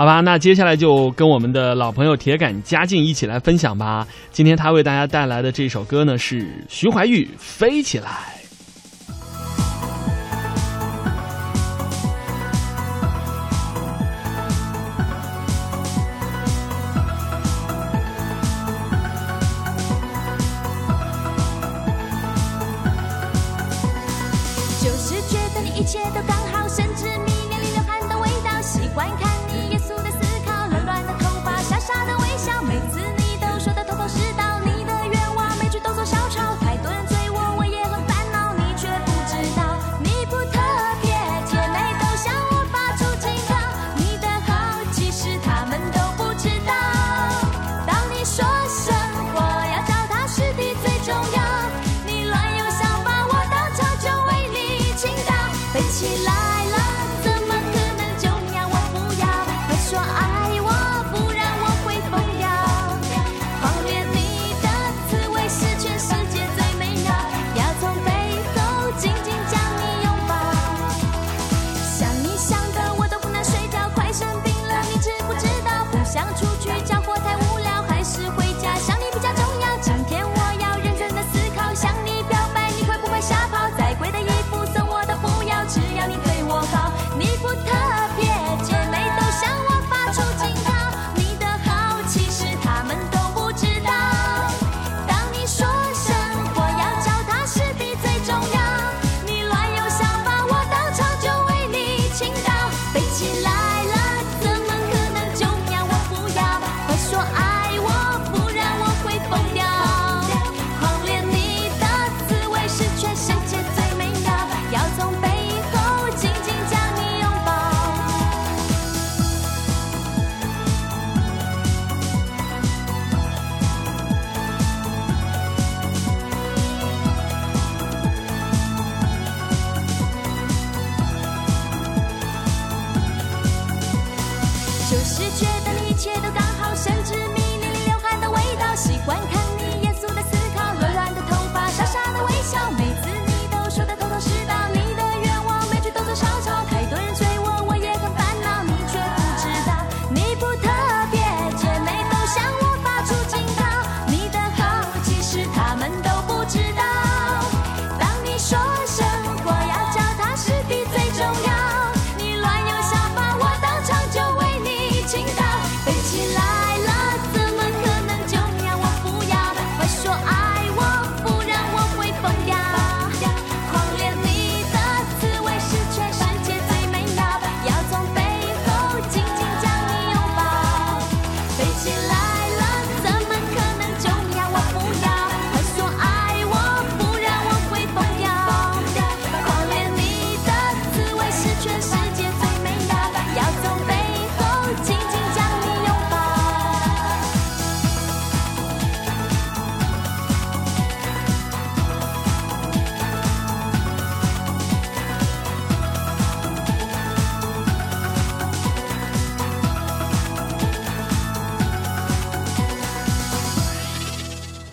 好吧，那接下来就跟我们的老朋友铁杆嘉靖一起来分享吧。今天他为大家带来的这首歌呢，是徐怀钰《飞起来》。就是觉得你一切都刚好，甚至迷。起来就是觉得一切都刚。